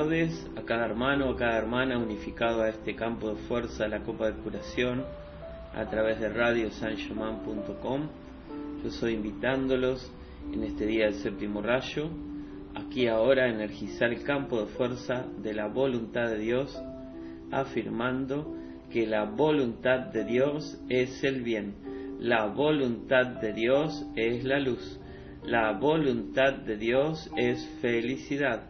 a cada hermano, a cada hermana unificado a este campo de fuerza la Copa de Curación a través de radiosanchoman.com. Yo soy invitándolos en este día del séptimo rayo, aquí ahora energizar el campo de fuerza de la voluntad de Dios, afirmando que la voluntad de Dios es el bien, la voluntad de Dios es la luz, la voluntad de Dios es felicidad,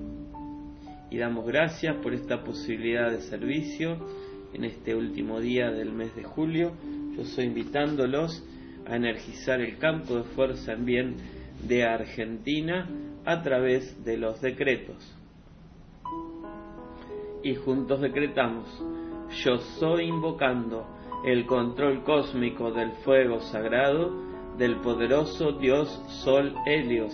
Y damos gracias por esta posibilidad de servicio en este último día del mes de julio. Yo estoy invitándolos a energizar el campo de fuerza en bien de Argentina a través de los decretos. y juntos decretamos, yo soy invocando el control cósmico del fuego sagrado del poderoso dios Sol Helios,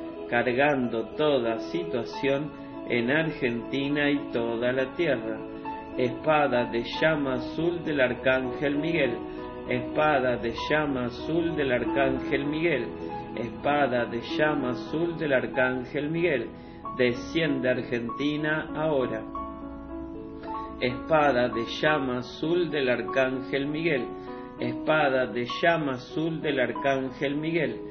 cargando toda situación en Argentina y toda la tierra. Espada de llama azul del arcángel Miguel, espada de llama azul del arcángel Miguel, espada de llama azul del arcángel Miguel, desciende Argentina ahora. Espada de llama azul del arcángel Miguel, espada de llama azul del arcángel Miguel,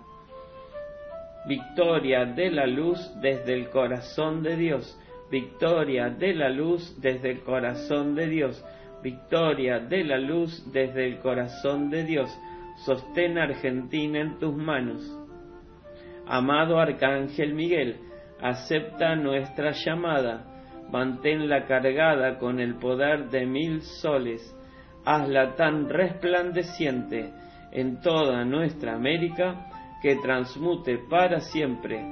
Victoria de la luz desde el corazón de Dios. Victoria de la luz desde el corazón de Dios. Victoria de la luz desde el corazón de Dios. Sostén Argentina en tus manos. Amado Arcángel Miguel, acepta nuestra llamada, manténla cargada con el poder de mil soles, hazla tan resplandeciente en toda nuestra América que transmute para siempre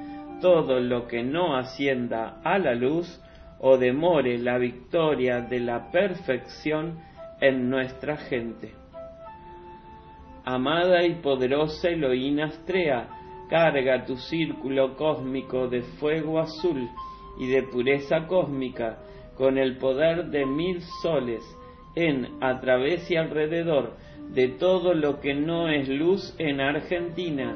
todo lo que no ascienda a la luz o demore la victoria de la perfección en nuestra gente. Amada y poderosa Elohim Astrea, carga tu círculo cósmico de fuego azul y de pureza cósmica con el poder de mil soles en, a través y alrededor de todo lo que no es luz en Argentina,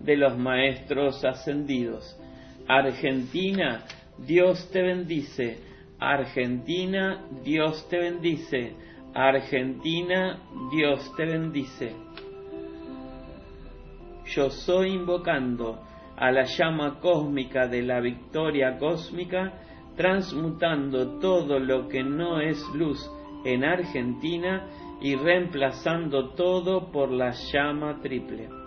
de los maestros ascendidos. Argentina, Dios te bendice. Argentina, Dios te bendice. Argentina, Dios te bendice. Yo soy invocando a la llama cósmica de la victoria cósmica, transmutando todo lo que no es luz en Argentina y reemplazando todo por la llama triple.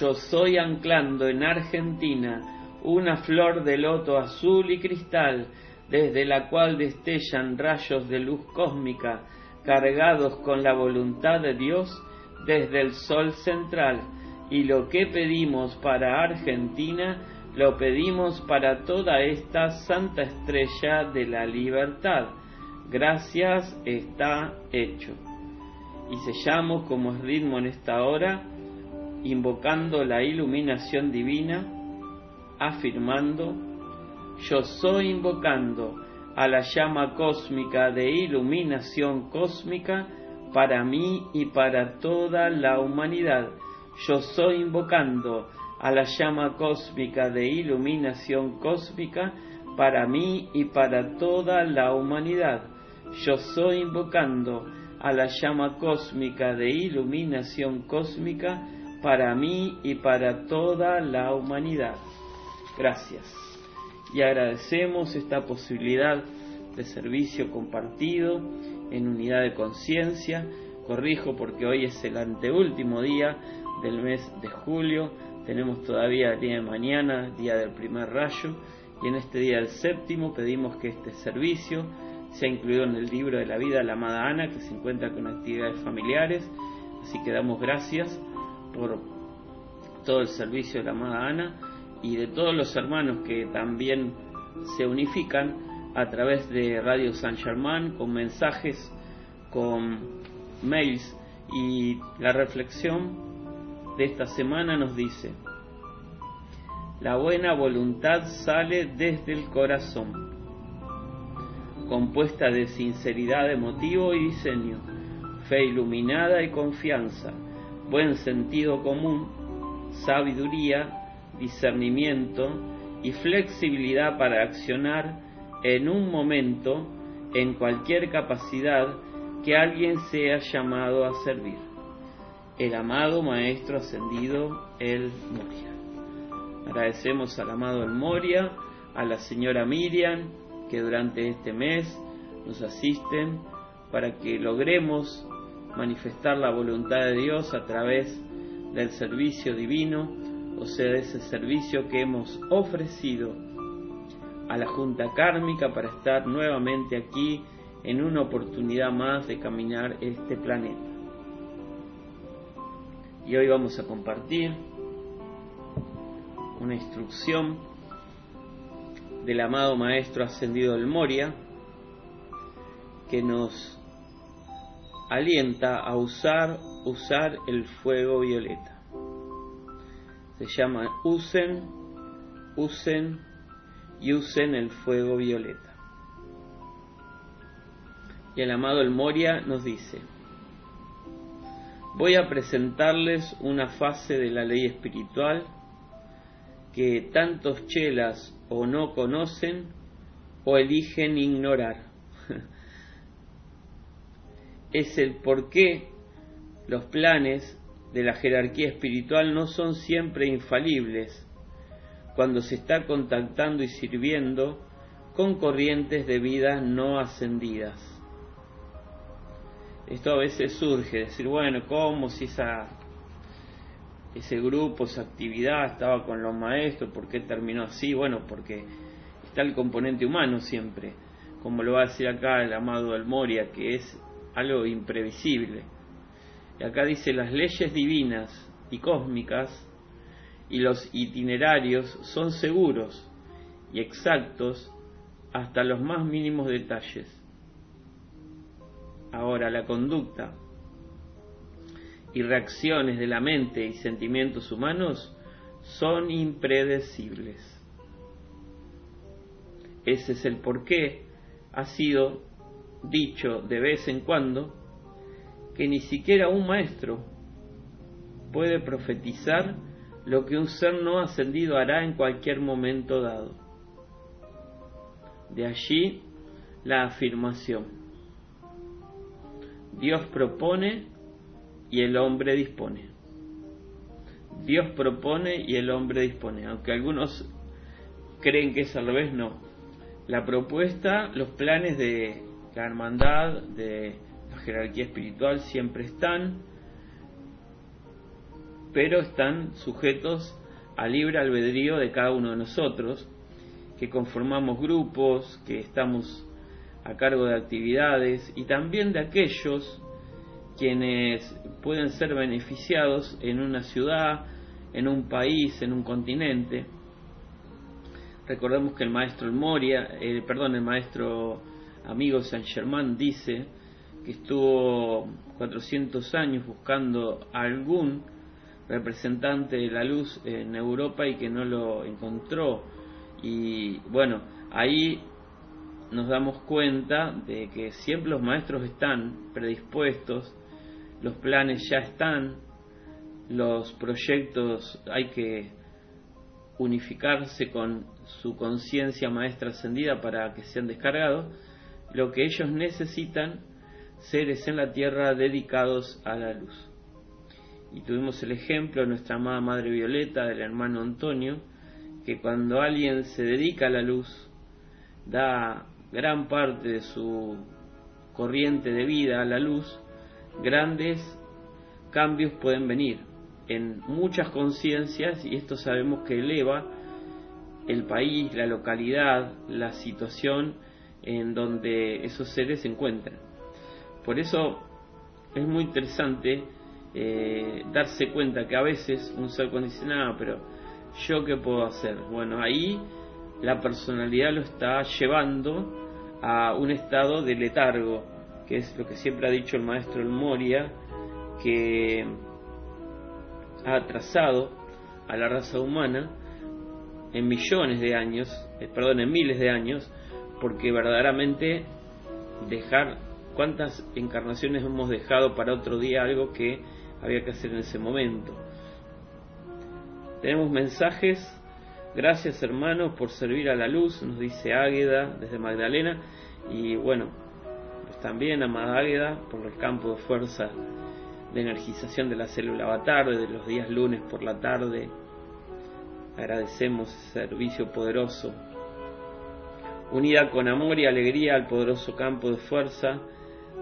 Yo soy anclando en Argentina una flor de loto azul y cristal, desde la cual destellan rayos de luz cósmica, cargados con la voluntad de Dios desde el sol central. Y lo que pedimos para Argentina, lo pedimos para toda esta santa estrella de la libertad. Gracias está hecho. Y sellamos como es ritmo en esta hora, invocando la iluminación divina, afirmando, yo soy invocando a la llama cósmica de iluminación cósmica para mí y para toda la humanidad. Yo soy invocando a la llama cósmica de iluminación cósmica para mí y para toda la humanidad. Yo soy invocando a la llama cósmica de iluminación cósmica para mí y para toda la humanidad. Gracias. Y agradecemos esta posibilidad de servicio compartido en unidad de conciencia. Corrijo porque hoy es el anteúltimo día del mes de julio. Tenemos todavía el día de mañana, día del primer rayo. Y en este día del séptimo pedimos que este servicio sea incluido en el libro de la vida de la amada Ana, que se encuentra con actividades familiares. Así que damos gracias por todo el servicio de la amada Ana y de todos los hermanos que también se unifican a través de Radio San Germán con mensajes, con mails. Y la reflexión de esta semana nos dice, la buena voluntad sale desde el corazón, compuesta de sinceridad de motivo y diseño, fe iluminada y confianza, buen sentido común, sabiduría, discernimiento y flexibilidad para accionar en un momento en cualquier capacidad que alguien sea llamado a servir. El amado Maestro Ascendido, el Moria. Agradecemos al amado El Moria, a la señora Miriam, que durante este mes nos asisten para que logremos manifestar la voluntad de Dios a través del servicio divino, o sea, de ese servicio que hemos ofrecido a la Junta Kármica para estar nuevamente aquí en una oportunidad más de caminar este planeta. Y hoy vamos a compartir una instrucción del amado Maestro Ascendido del Moria que nos alienta a usar, usar el fuego violeta. Se llama usen, usen y usen el fuego violeta. Y el amado El Moria nos dice, voy a presentarles una fase de la ley espiritual que tantos chelas o no conocen o eligen ignorar. Es el por qué los planes de la jerarquía espiritual no son siempre infalibles cuando se está contactando y sirviendo con corrientes de vida no ascendidas. Esto a veces surge, decir, bueno, ¿cómo si esa, ese grupo, esa actividad estaba con los maestros? ¿Por qué terminó así? Bueno, porque está el componente humano siempre, como lo va a decir acá el amado del Moria, que es algo imprevisible. Y acá dice, las leyes divinas y cósmicas y los itinerarios son seguros y exactos hasta los más mínimos detalles. Ahora, la conducta y reacciones de la mente y sentimientos humanos son impredecibles. Ese es el por qué ha sido dicho de vez en cuando que ni siquiera un maestro puede profetizar lo que un ser no ascendido hará en cualquier momento dado. De allí la afirmación. Dios propone y el hombre dispone. Dios propone y el hombre dispone. Aunque algunos creen que es al revés, no. La propuesta, los planes de la hermandad, de la jerarquía espiritual siempre están pero están sujetos a libre albedrío de cada uno de nosotros, que conformamos grupos, que estamos a cargo de actividades y también de aquellos quienes pueden ser beneficiados en una ciudad, en un país, en un continente. Recordemos que el maestro Moria, eh, perdón, el maestro amigo Saint Germain dice que estuvo 400 años buscando algún representante de la luz en Europa y que no lo encontró. Y bueno, ahí nos damos cuenta de que siempre los maestros están predispuestos, los planes ya están, los proyectos hay que unificarse con su conciencia maestra ascendida para que sean descargados, lo que ellos necesitan seres en la tierra dedicados a la luz. Y tuvimos el ejemplo de nuestra amada Madre Violeta, del hermano Antonio, que cuando alguien se dedica a la luz, da gran parte de su corriente de vida a la luz, grandes cambios pueden venir en muchas conciencias y esto sabemos que eleva el país, la localidad, la situación en donde esos seres se encuentran. Por eso es muy interesante eh, darse cuenta que a veces un ser condicionado, pero yo qué puedo hacer? Bueno, ahí la personalidad lo está llevando a un estado de letargo, que es lo que siempre ha dicho el maestro El Moria, que ha atrasado a la raza humana en millones de años, eh, perdón, en miles de años, porque verdaderamente dejar cuántas encarnaciones hemos dejado para otro día algo que había que hacer en ese momento. Tenemos mensajes. Gracias hermanos por servir a la luz, nos dice Águeda desde Magdalena. Y bueno, pues también amada Águeda por el campo de fuerza de energización de la célula avatar de los días lunes por la tarde. Agradecemos ese servicio poderoso. Unida con amor y alegría al poderoso campo de fuerza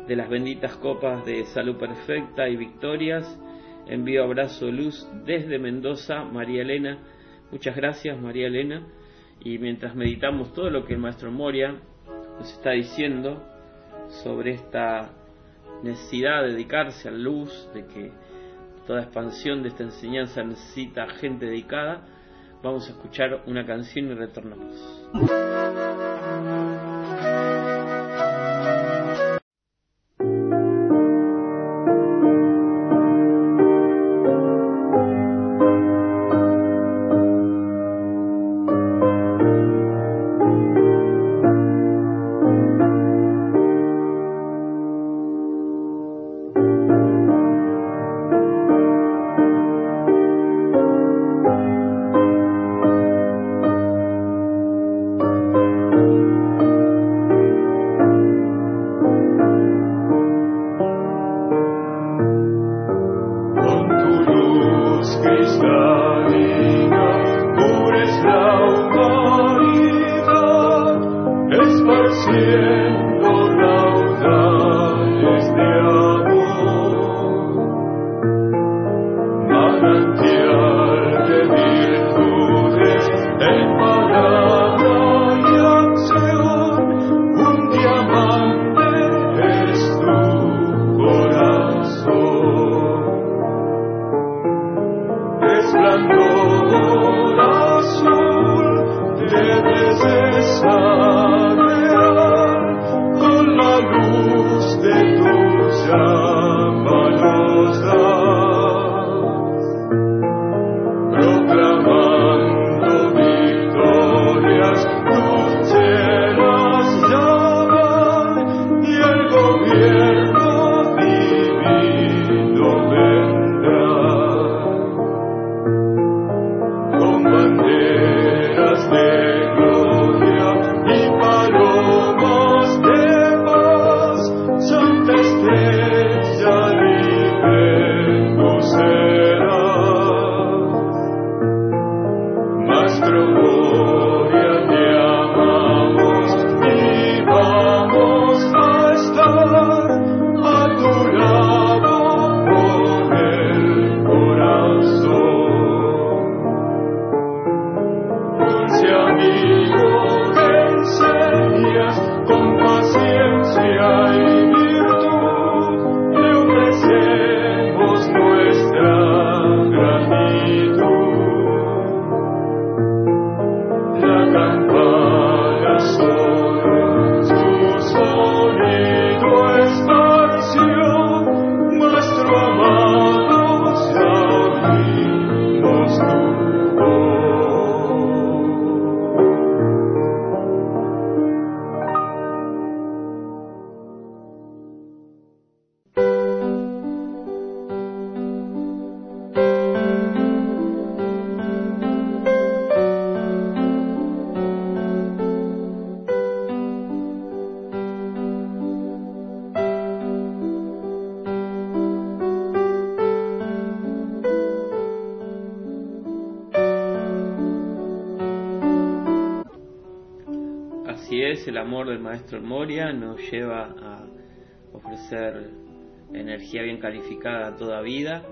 de las benditas copas de salud perfecta y victorias, envío abrazo de luz desde Mendoza, María Elena. Muchas gracias, María Elena. Y mientras meditamos todo lo que el maestro Moria nos está diciendo sobre esta necesidad de dedicarse a la luz, de que toda expansión de esta enseñanza necesita gente dedicada, vamos a escuchar una canción y retornamos. Energía bien calificada toda vida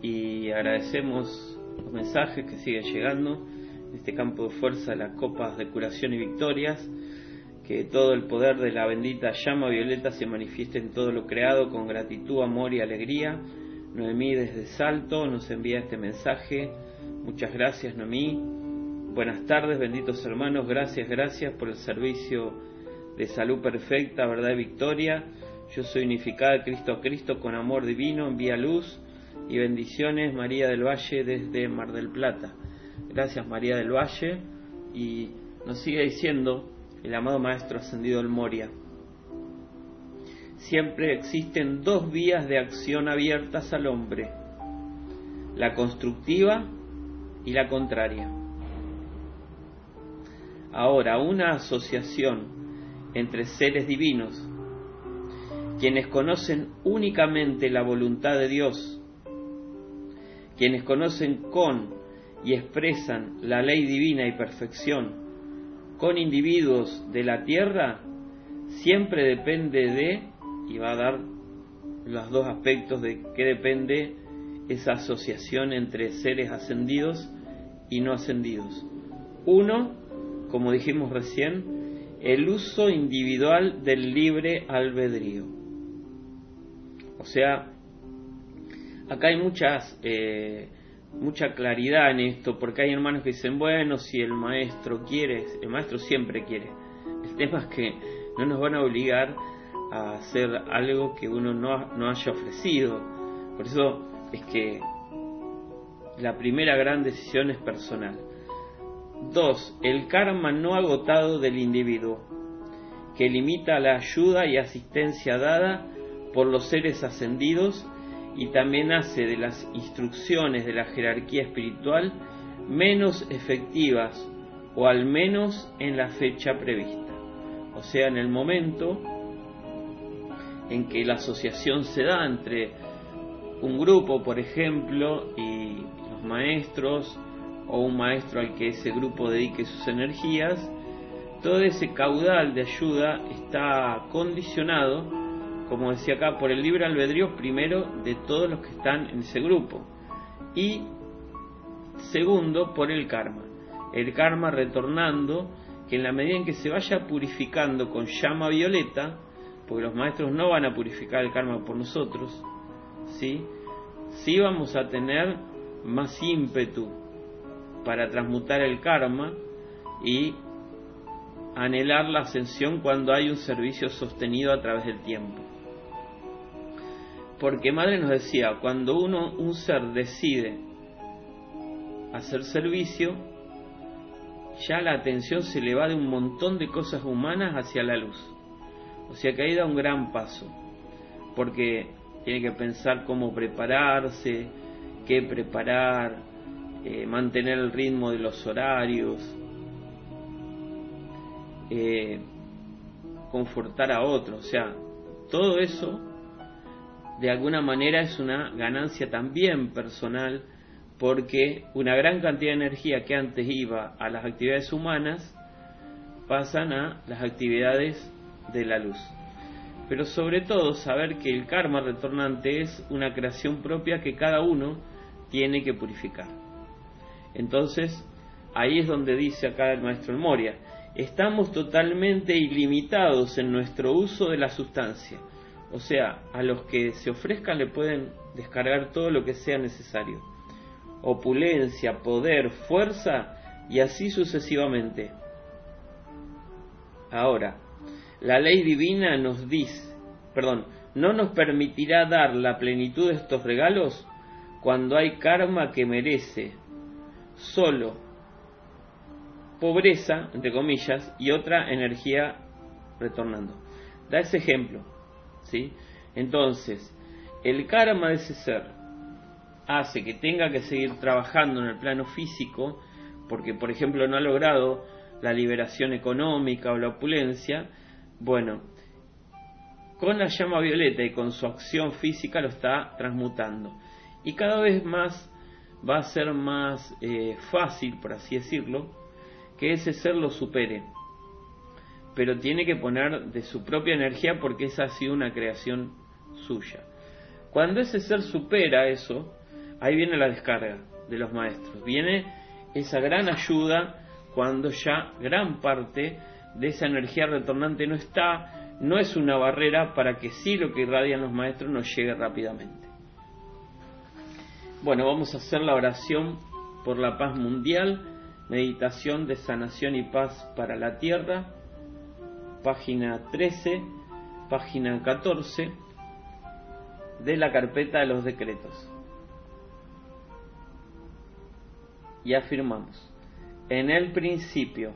y agradecemos los mensajes que siguen llegando en este campo de fuerza las copas de curación y victorias, que todo el poder de la bendita llama violeta se manifieste en todo lo creado con gratitud, amor y alegría. Noemí desde Salto nos envía este mensaje. Muchas gracias Noemí. Buenas tardes, benditos hermanos, gracias, gracias por el servicio de salud perfecta, verdad victoria. Yo soy unificada Cristo a Cristo con amor divino, envía luz y bendiciones María del Valle desde Mar del Plata. Gracias María del Valle y nos sigue diciendo el amado Maestro Ascendido del Moria. Siempre existen dos vías de acción abiertas al hombre, la constructiva y la contraria. Ahora, una asociación entre seres divinos, quienes conocen únicamente la voluntad de Dios, quienes conocen con y expresan la ley divina y perfección, con individuos de la tierra, siempre depende de, y va a dar los dos aspectos de qué depende esa asociación entre seres ascendidos y no ascendidos. Uno, como dijimos recién, el uso individual del libre albedrío. O sea, acá hay muchas, eh, mucha claridad en esto, porque hay hermanos que dicen, bueno, si el maestro quiere, el maestro siempre quiere. El tema es que no nos van a obligar a hacer algo que uno no, no haya ofrecido. Por eso es que la primera gran decisión es personal. 2. El karma no agotado del individuo, que limita la ayuda y asistencia dada por los seres ascendidos y también hace de las instrucciones de la jerarquía espiritual menos efectivas o al menos en la fecha prevista. O sea, en el momento en que la asociación se da entre un grupo, por ejemplo, y los maestros o un maestro al que ese grupo dedique sus energías, todo ese caudal de ayuda está condicionado, como decía acá, por el libre albedrío primero de todos los que están en ese grupo y segundo por el karma. El karma retornando que en la medida en que se vaya purificando con llama violeta, porque los maestros no van a purificar el karma por nosotros, ¿sí? Sí vamos a tener más ímpetu para transmutar el karma y anhelar la ascensión cuando hay un servicio sostenido a través del tiempo. Porque Madre nos decía, cuando uno, un ser decide hacer servicio, ya la atención se le va de un montón de cosas humanas hacia la luz. O sea que ahí da un gran paso, porque tiene que pensar cómo prepararse, qué preparar, eh, mantener el ritmo de los horarios, eh, confortar a otros, o sea, todo eso de alguna manera es una ganancia también personal porque una gran cantidad de energía que antes iba a las actividades humanas pasan a las actividades de la luz. Pero sobre todo saber que el karma retornante es una creación propia que cada uno tiene que purificar. Entonces, ahí es donde dice acá el maestro Moria, estamos totalmente ilimitados en nuestro uso de la sustancia. O sea, a los que se ofrezcan le pueden descargar todo lo que sea necesario. Opulencia, poder, fuerza y así sucesivamente. Ahora, la ley divina nos dice, perdón, no nos permitirá dar la plenitud de estos regalos cuando hay karma que merece solo pobreza, entre comillas, y otra energía retornando. Da ese ejemplo, ¿sí? Entonces, el karma de ese ser hace que tenga que seguir trabajando en el plano físico, porque por ejemplo no ha logrado la liberación económica o la opulencia, bueno, con la llama violeta y con su acción física lo está transmutando. Y cada vez más va a ser más eh, fácil, por así decirlo, que ese ser lo supere. Pero tiene que poner de su propia energía porque esa ha sido una creación suya. Cuando ese ser supera eso, ahí viene la descarga de los maestros. Viene esa gran ayuda cuando ya gran parte de esa energía retornante no está, no es una barrera para que sí lo que irradian los maestros nos llegue rápidamente. Bueno, vamos a hacer la oración por la paz mundial, meditación de sanación y paz para la tierra, página 13, página 14 de la carpeta de los decretos. Y afirmamos, en el principio,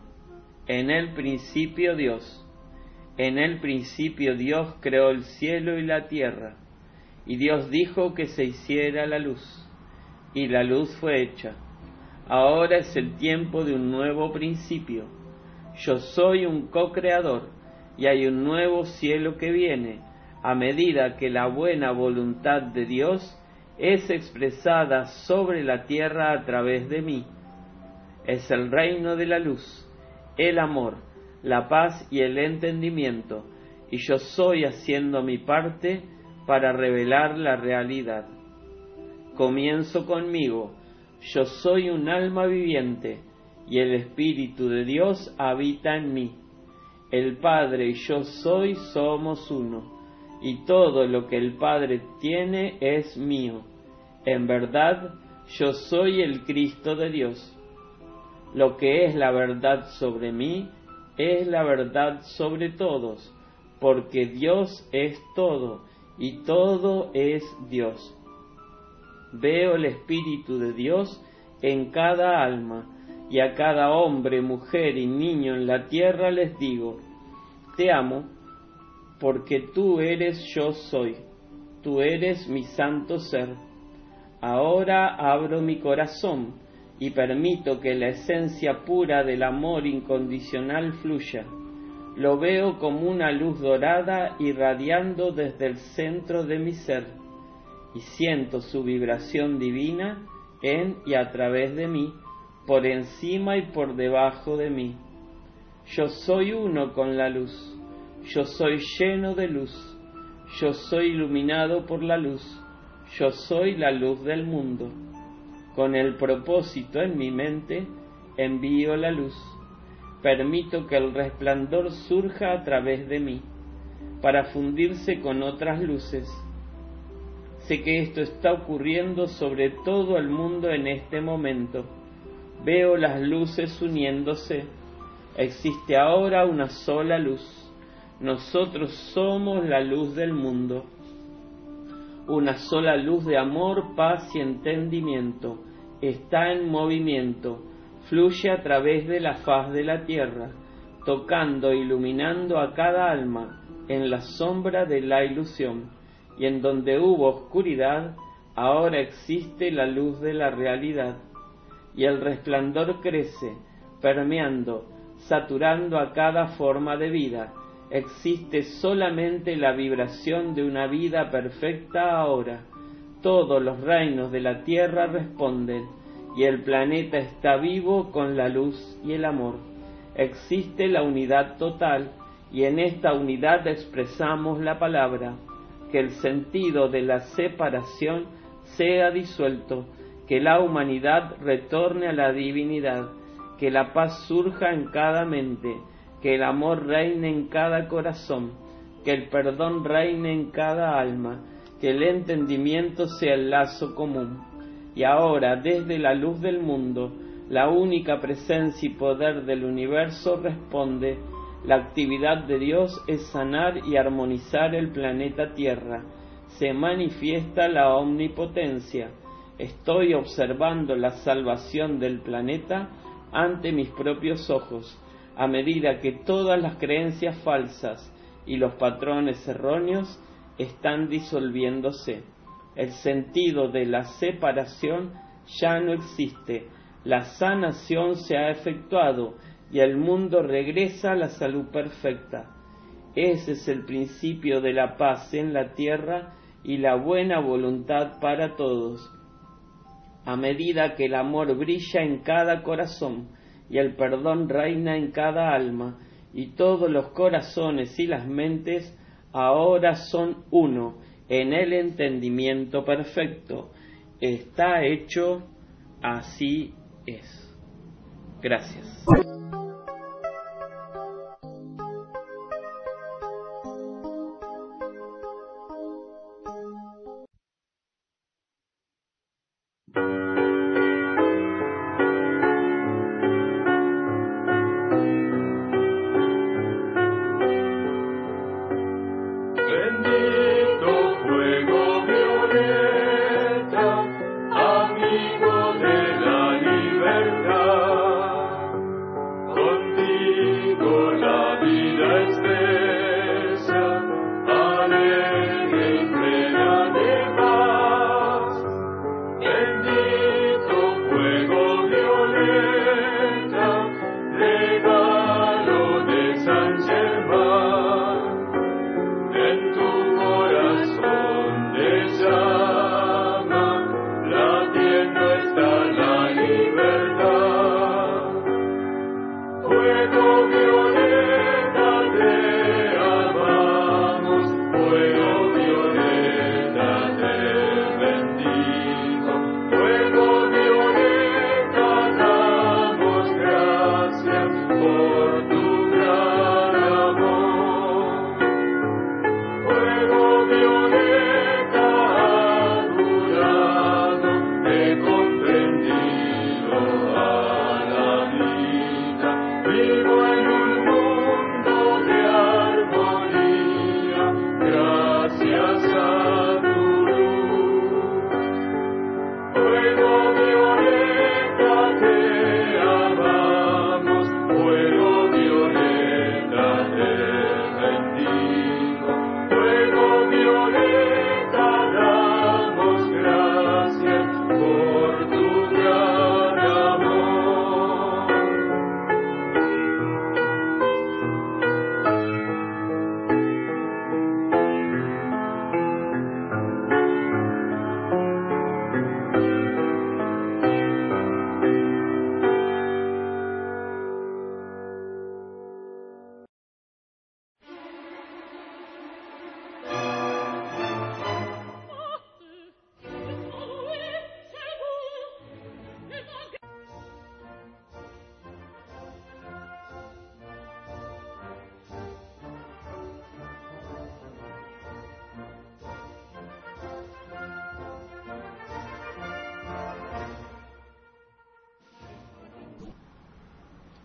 en el principio Dios, en el principio Dios creó el cielo y la tierra, y Dios dijo que se hiciera la luz, y la luz fue hecha. Ahora es el tiempo de un nuevo principio. Yo soy un co-creador, y hay un nuevo cielo que viene, a medida que la buena voluntad de Dios es expresada sobre la tierra a través de mí. Es el reino de la luz, el amor, la paz y el entendimiento, y yo soy haciendo mi parte para revelar la realidad. Comienzo conmigo, yo soy un alma viviente, y el Espíritu de Dios habita en mí. El Padre y yo soy somos uno y todo lo que el Padre tiene es mío. En verdad, yo soy el Cristo de Dios. Lo que es la verdad sobre mí es la verdad sobre todos, porque Dios es todo y todo es Dios. Veo el Espíritu de Dios en cada alma, y a cada hombre, mujer y niño en la tierra les digo, te amo porque tú eres yo soy, tú eres mi santo ser. Ahora abro mi corazón y permito que la esencia pura del amor incondicional fluya. Lo veo como una luz dorada irradiando desde el centro de mi ser y siento su vibración divina en y a través de mí, por encima y por debajo de mí. Yo soy uno con la luz yo soy lleno de luz, yo soy iluminado por la luz, yo soy la luz del mundo. Con el propósito en mi mente, envío la luz. Permito que el resplandor surja a través de mí, para fundirse con otras luces. Sé que esto está ocurriendo sobre todo el mundo en este momento. Veo las luces uniéndose. Existe ahora una sola luz nosotros somos la luz del mundo, una sola luz de amor, paz y entendimiento. Está en movimiento, fluye a través de la faz de la tierra, tocando e iluminando a cada alma en la sombra de la ilusión, y en donde hubo oscuridad, ahora existe la luz de la realidad, y el resplandor crece, permeando, saturando a cada forma de vida, existe solamente la vibración de una vida perfecta ahora. Todos los reinos de la tierra responden y el planeta está vivo con la luz y el amor. Existe la unidad total y en esta unidad expresamos la palabra, que el sentido de la separación sea disuelto, que la humanidad retorne a la divinidad, que la paz surja en cada mente, que el amor reine en cada corazón, que el perdón reine en cada alma, que el entendimiento sea el lazo común. Y ahora, desde la luz del mundo, la única presencia y poder del universo responde, la actividad de Dios es sanar y armonizar el planeta Tierra. Se manifiesta la omnipotencia. Estoy observando la salvación del planeta ante mis propios ojos, a medida que todas las creencias falsas y los patrones erróneos están disolviéndose. El sentido de la separación ya no existe. La sanación se ha efectuado y el mundo regresa a la salud perfecta. Ese es el principio de la paz en la tierra y la buena voluntad para todos. A medida que el amor brilla en cada corazón y el perdón reina en cada alma, y todos los corazones y las mentes ahora son uno en el entendimiento perfecto. Está hecho, así es. Gracias.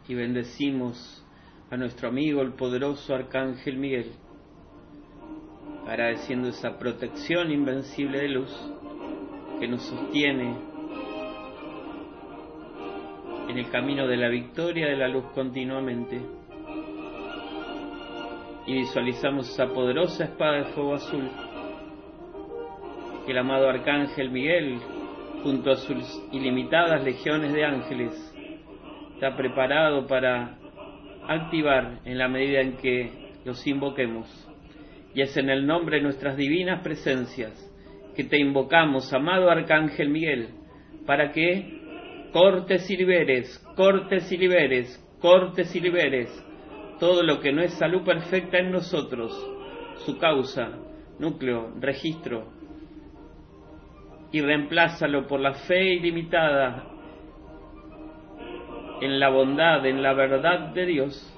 Y bendecimos a nuestro amigo el poderoso Arcángel Miguel, agradeciendo esa protección invencible de luz que nos sostiene en el camino de la victoria de la luz continuamente. Y visualizamos esa poderosa espada de fuego azul que el amado Arcángel Miguel, junto a sus ilimitadas legiones de ángeles, está preparado para activar en la medida en que los invoquemos. Y es en el nombre de nuestras divinas presencias que te invocamos, amado Arcángel Miguel, para que cortes y liberes, cortes y liberes, cortes y liberes todo lo que no es salud perfecta en nosotros, su causa, núcleo, registro, y reemplázalo por la fe ilimitada en la bondad, en la verdad de Dios.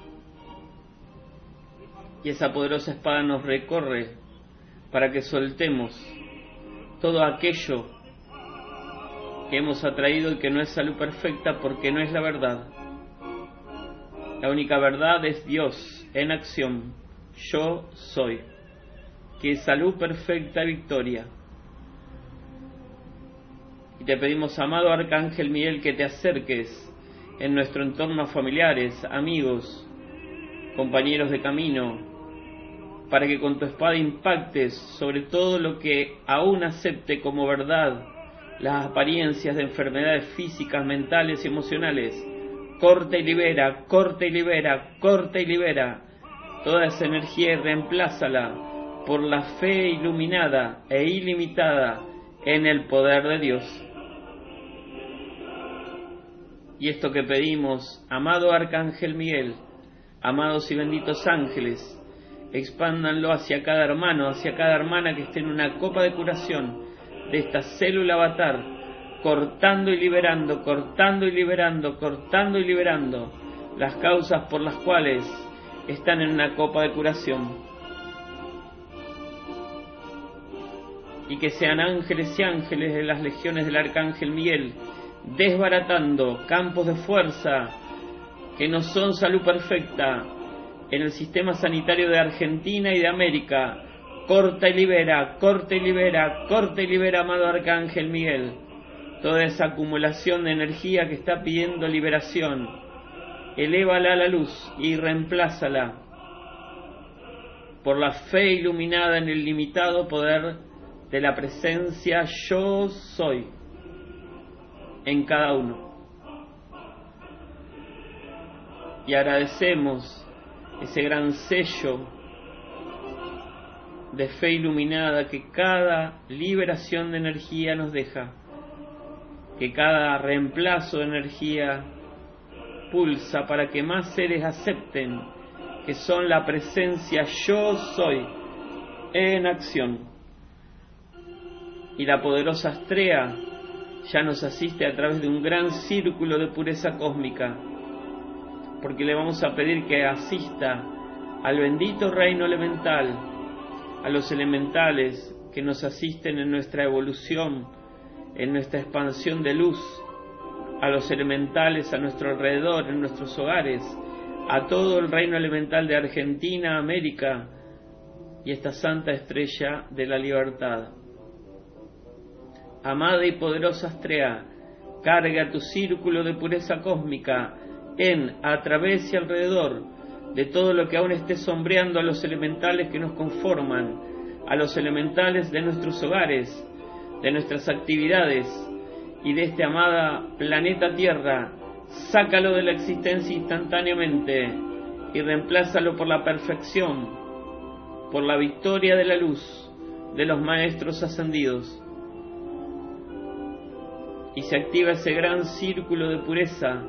Y esa poderosa espada nos recorre para que soltemos todo aquello que hemos atraído y que no es salud perfecta porque no es la verdad. La única verdad es Dios en acción. Yo soy. Que es salud perfecta victoria. Y te pedimos, amado Arcángel Miguel, que te acerques en nuestro entorno familiares, amigos, compañeros de camino, para que con tu espada impactes sobre todo lo que aún acepte como verdad las apariencias de enfermedades físicas, mentales y emocionales. Corta y libera, corta y libera, corta y libera toda esa energía y reemplázala por la fe iluminada e ilimitada en el poder de Dios. Y esto que pedimos, amado Arcángel Miguel, amados y benditos ángeles, expándanlo hacia cada hermano, hacia cada hermana que esté en una copa de curación de esta célula avatar, cortando y liberando, cortando y liberando, cortando y liberando las causas por las cuales están en una copa de curación. Y que sean ángeles y ángeles de las legiones del Arcángel Miguel, desbaratando campos de fuerza que no son salud perfecta en el sistema sanitario de Argentina y de América. Corta y libera, corta y libera, corta y libera, amado Arcángel Miguel. Toda esa acumulación de energía que está pidiendo liberación, elévala a la luz y reemplázala por la fe iluminada en el limitado poder de la presencia yo soy en cada uno. Y agradecemos ese gran sello de fe iluminada que cada liberación de energía nos deja, que cada reemplazo de energía pulsa para que más seres acepten que son la presencia yo soy en acción. Y la poderosa Astrea ya nos asiste a través de un gran círculo de pureza cósmica, porque le vamos a pedir que asista al bendito reino elemental, a los elementales que nos asisten en nuestra evolución, en nuestra expansión de luz, a los elementales a nuestro alrededor, en nuestros hogares, a todo el reino elemental de Argentina, América y esta santa estrella de la libertad. Amada y poderosa Astrea, carga tu círculo de pureza cósmica en, a través y alrededor de todo lo que aún esté sombreando a los elementales que nos conforman, a los elementales de nuestros hogares, de nuestras actividades y de este amada planeta Tierra, sácalo de la existencia instantáneamente y reemplázalo por la perfección, por la victoria de la luz de los maestros ascendidos y se activa ese gran círculo de pureza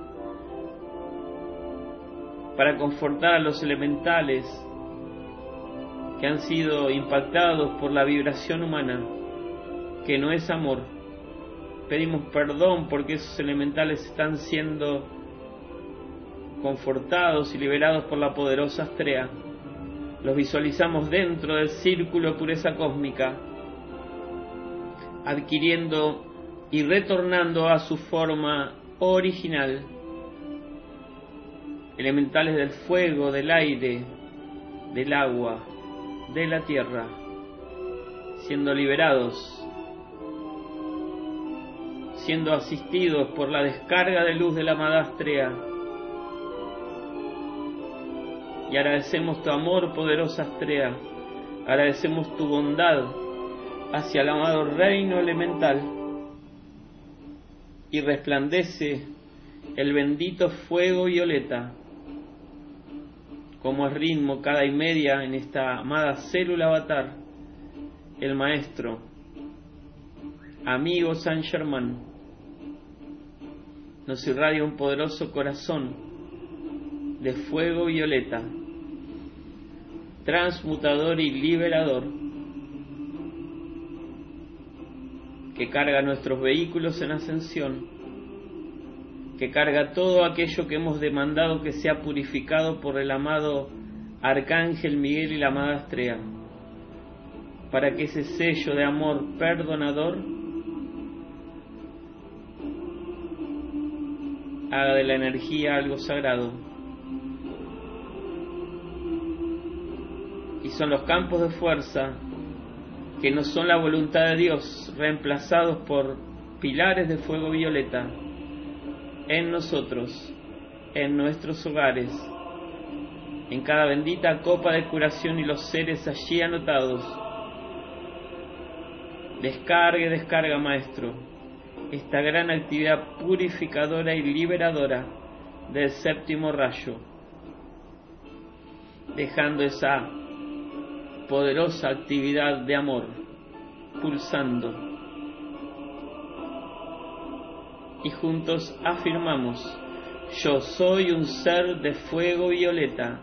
para confortar a los elementales que han sido impactados por la vibración humana, que no es amor. Pedimos perdón porque esos elementales están siendo confortados y liberados por la poderosa Astrea. Los visualizamos dentro del círculo de pureza cósmica, adquiriendo y retornando a su forma original. Elementales del fuego, del aire, del agua, de la tierra, siendo liberados, siendo asistidos por la descarga de luz de la Madastrea. Y agradecemos tu amor, poderosa Astrea, agradecemos tu bondad hacia el amado reino elemental y resplandece el bendito fuego violeta, como es ritmo cada y media en esta amada célula avatar, el maestro, amigo San Germán, nos irradia un poderoso corazón de fuego violeta, transmutador y liberador, que carga nuestros vehículos en ascensión, que carga todo aquello que hemos demandado que sea purificado por el amado Arcángel Miguel y la amada Estrella, para que ese sello de amor perdonador haga de la energía algo sagrado. Y son los campos de fuerza que no son la voluntad de Dios, reemplazados por pilares de fuego violeta en nosotros, en nuestros hogares, en cada bendita copa de curación y los seres allí anotados. Descargue, descarga, Maestro, esta gran actividad purificadora y liberadora del séptimo rayo, dejando esa poderosa actividad de amor pulsando. Y juntos afirmamos, yo soy un ser de fuego violeta,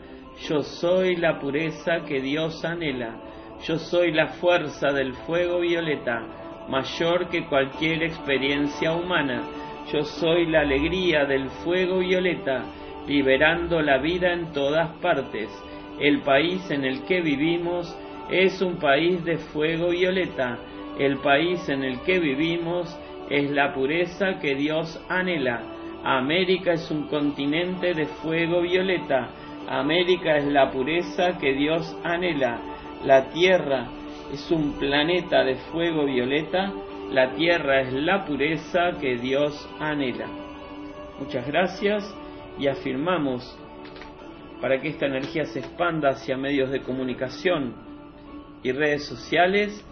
yo soy la pureza que Dios anhela, yo soy la fuerza del fuego violeta, mayor que cualquier experiencia humana, yo soy la alegría del fuego violeta, liberando la vida en todas partes el país en el que vivimos es un país de fuego violeta. El país en el que vivimos es la pureza que Dios anhela. América es un continente de fuego violeta. América es la pureza que Dios anhela. La Tierra es un planeta de fuego violeta. La Tierra es la pureza que Dios anhela. Muchas gracias y afirmamos para que esta energía se expanda hacia medios de comunicación y redes sociales,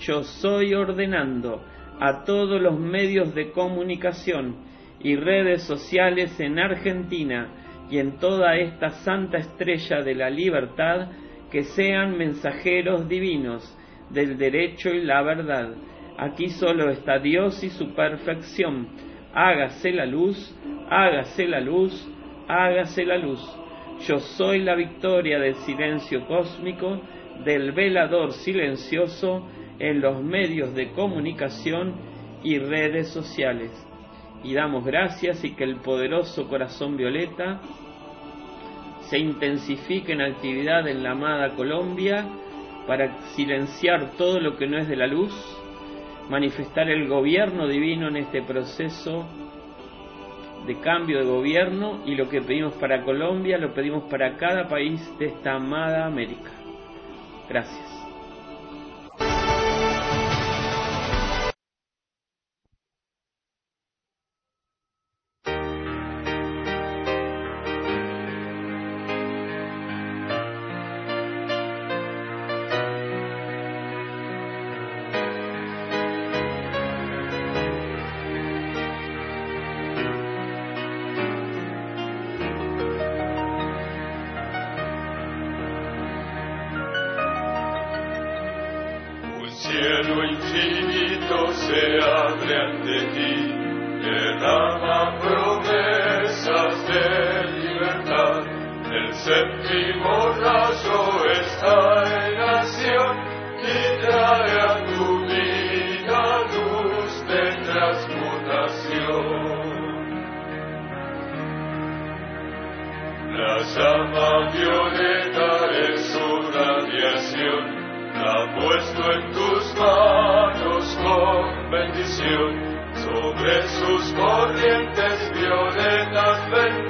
yo soy ordenando a todos los medios de comunicación y redes sociales en Argentina y en toda esta santa estrella de la libertad que sean mensajeros divinos del derecho y la verdad. Aquí solo está Dios y su perfección. Hágase la luz, hágase la luz, hágase la luz. Yo soy la victoria del silencio cósmico, del velador silencioso en los medios de comunicación y redes sociales. Y damos gracias y que el poderoso corazón violeta se intensifique en actividad en la amada Colombia para silenciar todo lo que no es de la luz, manifestar el gobierno divino en este proceso de cambio de gobierno y lo que pedimos para Colombia lo pedimos para cada país de esta amada América. Gracias. La llama violeta es su radiación, ha puesto en tus manos con bendición. Sobre sus corrientes violetas vendrá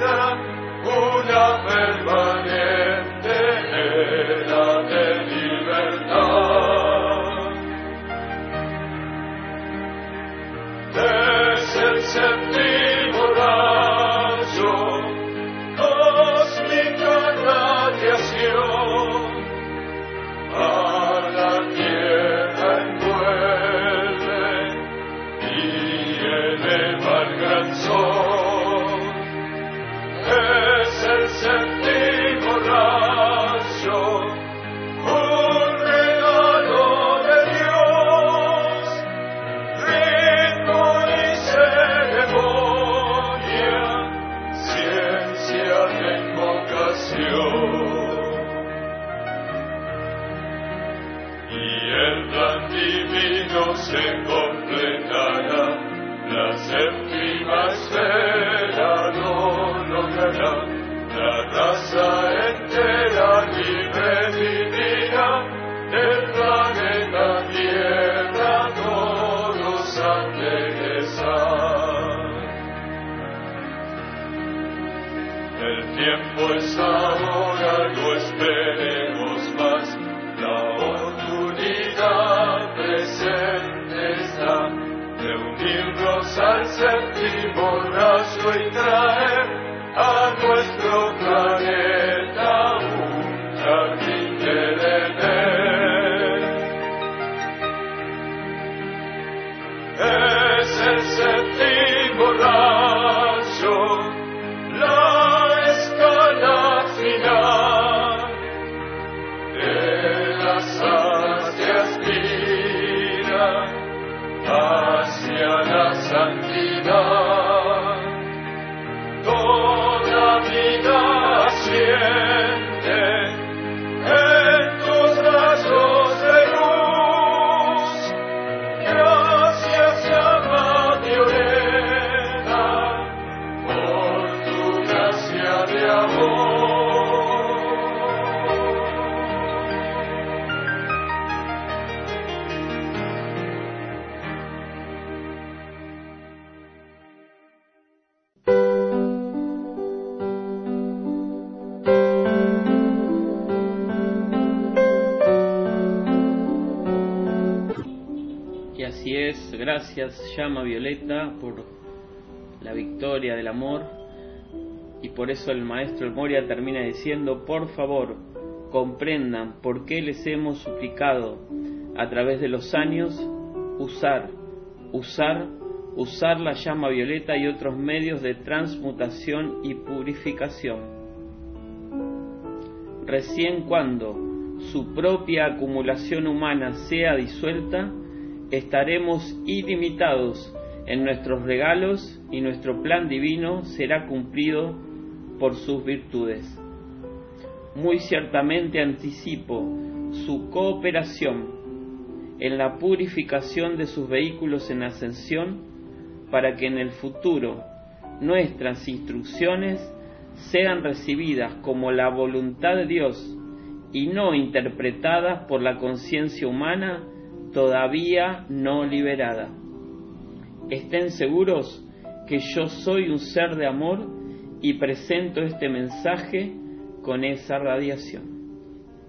Por la victoria del amor. Y por eso el maestro Moria termina diciendo, por favor, comprendan por qué les hemos suplicado a través de los años usar, usar, usar la llama violeta y otros medios de transmutación y purificación. Recién cuando su propia acumulación humana sea disuelta, estaremos ilimitados en nuestros regalos y nuestro plan divino será cumplido por sus virtudes. Muy ciertamente anticipo su cooperación en la purificación de sus vehículos en ascensión para que en el futuro nuestras instrucciones sean recibidas como la voluntad de Dios y no interpretadas por la conciencia humana todavía no liberada. Estén seguros que yo soy un ser de amor y presento este mensaje con esa radiación.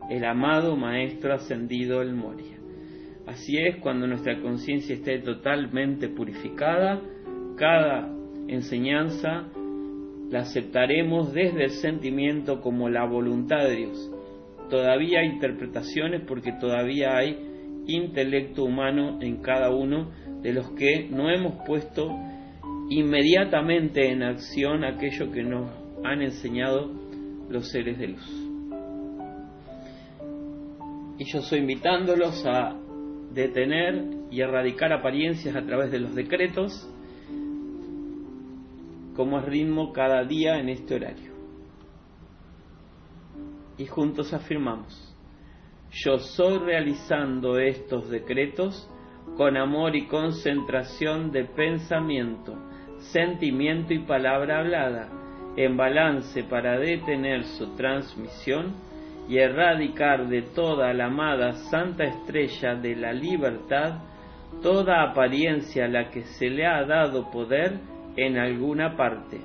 El amado Maestro Ascendido El Moria. Así es, cuando nuestra conciencia esté totalmente purificada, cada enseñanza la aceptaremos desde el sentimiento como la voluntad de Dios. Todavía hay interpretaciones porque todavía hay intelecto humano en cada uno de los que no hemos puesto inmediatamente en acción aquello que nos han enseñado los seres de luz. Y yo estoy invitándolos a detener y erradicar apariencias a través de los decretos, como es ritmo cada día en este horario. Y juntos afirmamos, yo soy realizando estos decretos con amor y concentración de pensamiento, sentimiento y palabra hablada, en balance para detener su transmisión y erradicar de toda la amada Santa Estrella de la Libertad toda apariencia a la que se le ha dado poder en alguna parte.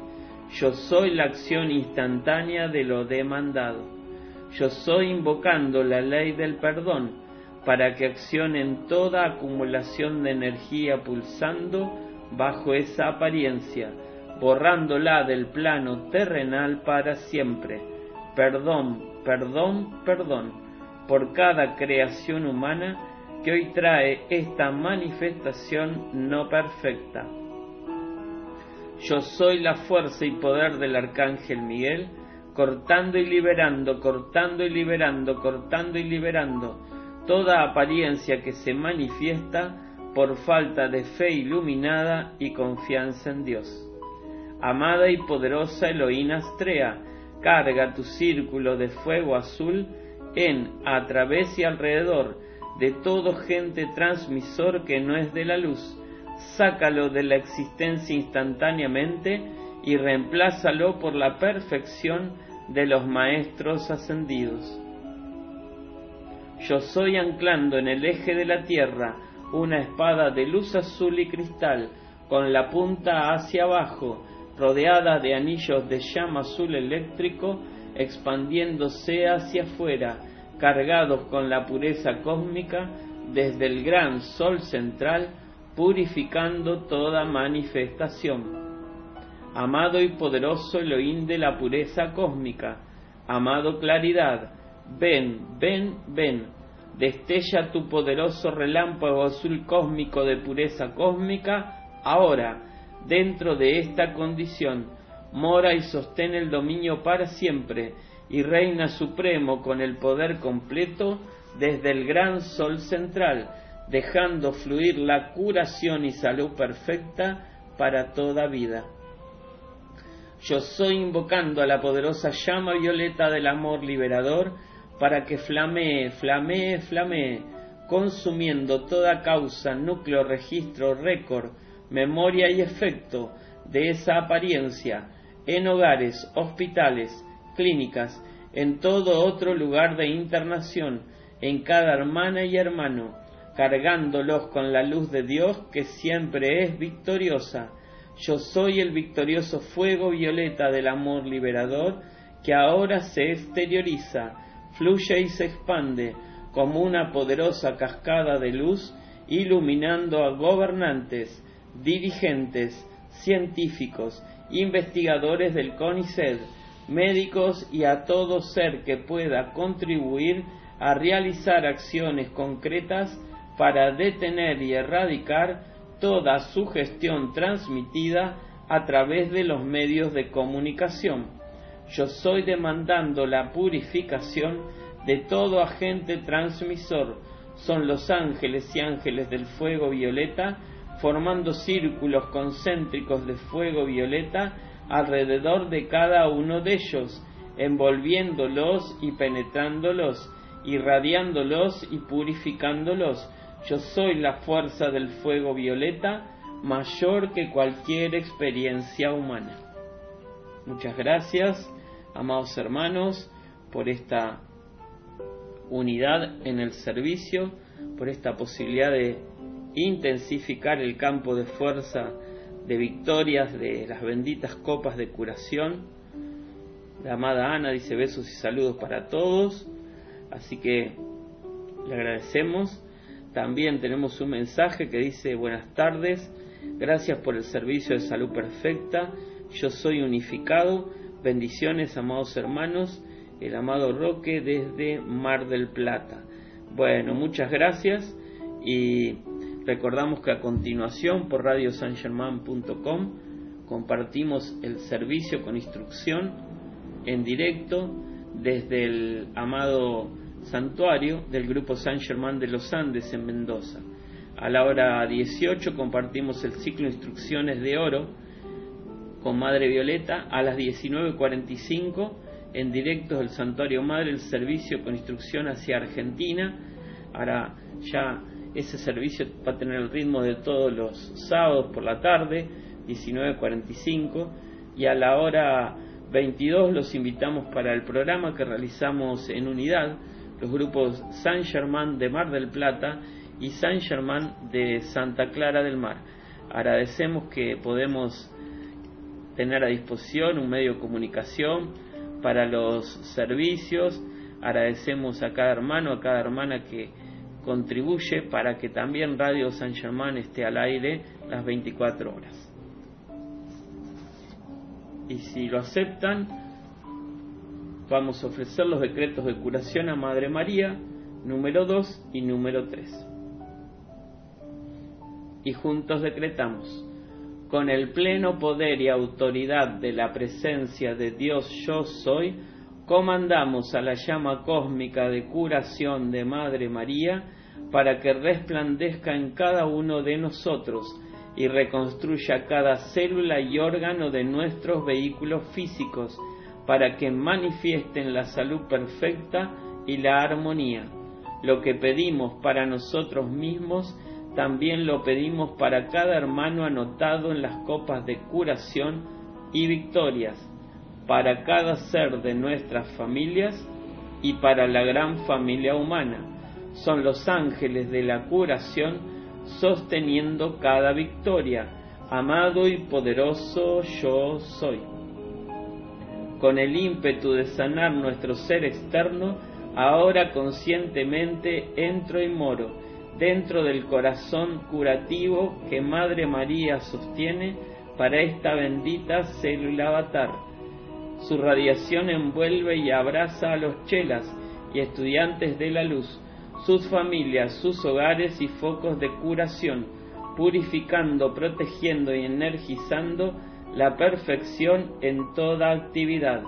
Yo soy la acción instantánea de lo demandado. Yo soy invocando la ley del perdón para que accionen toda acumulación de energía pulsando bajo esa apariencia, borrándola del plano terrenal para siempre. Perdón, perdón, perdón por cada creación humana que hoy trae esta manifestación no perfecta. Yo soy la fuerza y poder del Arcángel Miguel, cortando y liberando, cortando y liberando, cortando y liberando toda apariencia que se manifiesta por falta de fe iluminada y confianza en Dios. Amada y poderosa Elohim Astrea, carga tu círculo de fuego azul en, a través y alrededor de todo gente transmisor que no es de la luz. Sácalo de la existencia instantáneamente y reemplázalo por la perfección de los maestros ascendidos. Yo soy anclando en el eje de la tierra una espada de luz azul y cristal con la punta hacia abajo, rodeada de anillos de llama azul eléctrico, expandiéndose hacia afuera, cargados con la pureza cósmica desde el gran sol central, purificando toda manifestación. Amado y poderoso Elohim la pureza cósmica, amado claridad, ven, ven, ven, destella tu poderoso relámpago azul cósmico de pureza cósmica, ahora, dentro de esta condición, mora y sostén el dominio para siempre, y reina supremo con el poder completo desde el gran sol central, dejando fluir la curación y salud perfecta para toda vida. Yo soy invocando a la poderosa llama violeta del amor liberador para que flamee, flamee, flamee, consumiendo toda causa, núcleo, registro, récord, memoria y efecto de esa apariencia en hogares, hospitales, clínicas, en todo otro lugar de internación, en cada hermana y hermano, cargándolos con la luz de Dios que siempre es victoriosa. Yo soy el victorioso fuego violeta del amor liberador que ahora se exterioriza, fluye y se expande como una poderosa cascada de luz, iluminando a gobernantes, dirigentes, científicos, investigadores del CONICET, médicos y a todo ser que pueda contribuir a realizar acciones concretas para detener y erradicar toda sugestión transmitida a través de los medios de comunicación. Yo soy demandando la purificación de todo agente transmisor. Son los ángeles y ángeles del fuego violeta formando círculos concéntricos de fuego violeta alrededor de cada uno de ellos, envolviéndolos y penetrándolos, irradiándolos y purificándolos. Yo soy la fuerza del fuego violeta mayor que cualquier experiencia humana. Muchas gracias, amados hermanos, por esta unidad en el servicio, por esta posibilidad de intensificar el campo de fuerza de victorias de las benditas copas de curación. La amada Ana dice besos y saludos para todos, así que le agradecemos. También tenemos un mensaje que dice buenas tardes, gracias por el servicio de salud perfecta, yo soy unificado, bendiciones amados hermanos, el amado Roque desde Mar del Plata. Bueno, muchas gracias y Recordamos que a continuación por radiosangerman.com compartimos el servicio con instrucción en directo desde el amado santuario del grupo San Germán de los Andes en Mendoza. A la hora 18 compartimos el ciclo Instrucciones de Oro con Madre Violeta. A las 19.45 en directo del Santuario Madre el servicio con instrucción hacia Argentina. Ahora ya ese servicio va a tener el ritmo de todos los sábados por la tarde, 19.45, y a la hora 22 los invitamos para el programa que realizamos en unidad, los grupos San Germán de Mar del Plata y San Germán de Santa Clara del Mar. Agradecemos que podemos tener a disposición un medio de comunicación para los servicios. Agradecemos a cada hermano, a cada hermana que contribuye para que también Radio San Germán esté al aire las 24 horas. Y si lo aceptan, vamos a ofrecer los decretos de curación a Madre María, número 2 y número 3. Y juntos decretamos, con el pleno poder y autoridad de la presencia de Dios yo soy, comandamos a la llama cósmica de curación de Madre María para que resplandezca en cada uno de nosotros y reconstruya cada célula y órgano de nuestros vehículos físicos, para que manifiesten la salud perfecta y la armonía. Lo que pedimos para nosotros mismos, también lo pedimos para cada hermano anotado en las copas de curación y victorias para cada ser de nuestras familias y para la gran familia humana. Son los ángeles de la curación sosteniendo cada victoria, amado y poderoso yo soy. Con el ímpetu de sanar nuestro ser externo, ahora conscientemente entro y moro dentro del corazón curativo que Madre María sostiene para esta bendita célula avatar. Su radiación envuelve y abraza a los chelas y estudiantes de la luz, sus familias, sus hogares y focos de curación, purificando, protegiendo y energizando la perfección en toda actividad.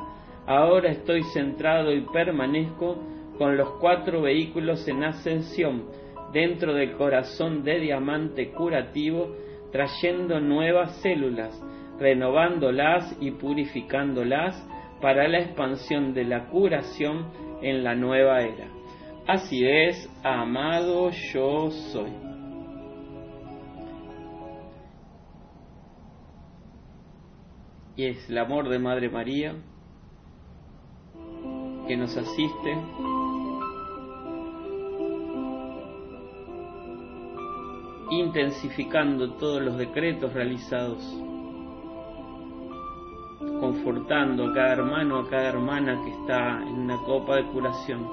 Ahora estoy centrado y permanezco con los cuatro vehículos en ascensión dentro del corazón de diamante curativo, trayendo nuevas células, renovándolas y purificándolas para la expansión de la curación en la nueva era. Así es, amado yo soy. Y es el amor de Madre María que nos asiste intensificando todos los decretos realizados, confortando a cada hermano, a cada hermana que está en una copa de curación.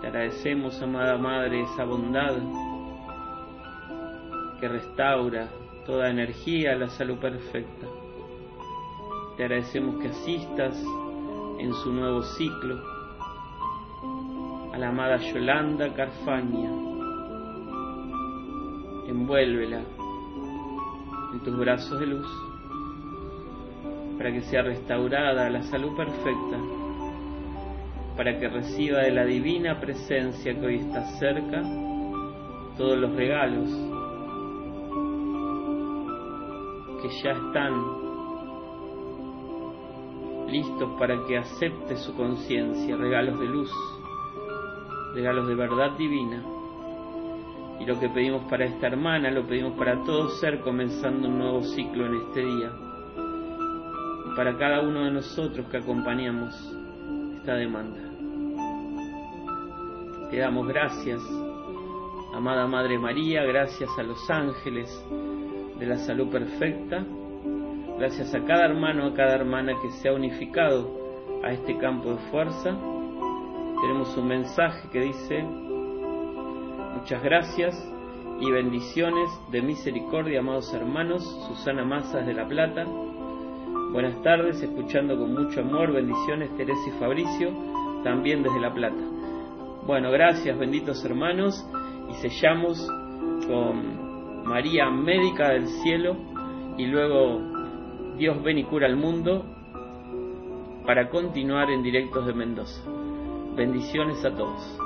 Te agradecemos, amada Madre, esa bondad que restaura toda energía, la salud perfecta. Te agradecemos que asistas en su nuevo ciclo a la amada Yolanda Carfaña. Envuélvela en tus brazos de luz para que sea restaurada la salud perfecta, para que reciba de la divina presencia que hoy está cerca todos los regalos que ya están listos para que acepte su conciencia, regalos de luz regalos de verdad divina. Y lo que pedimos para esta hermana, lo pedimos para todo ser comenzando un nuevo ciclo en este día. Para cada uno de nosotros que acompañamos esta demanda. Te damos gracias, amada Madre María, gracias a los ángeles de la salud perfecta, gracias a cada hermano, a cada hermana que se ha unificado a este campo de fuerza tenemos un mensaje que dice, muchas gracias y bendiciones de misericordia, amados hermanos, Susana Mazas de La Plata. Buenas tardes, escuchando con mucho amor, bendiciones Teresa y Fabricio, también desde La Plata. Bueno, gracias, benditos hermanos, y sellamos con María, médica del cielo, y luego Dios ven y cura al mundo, para continuar en directos de Mendoza. Bendiciones a todos.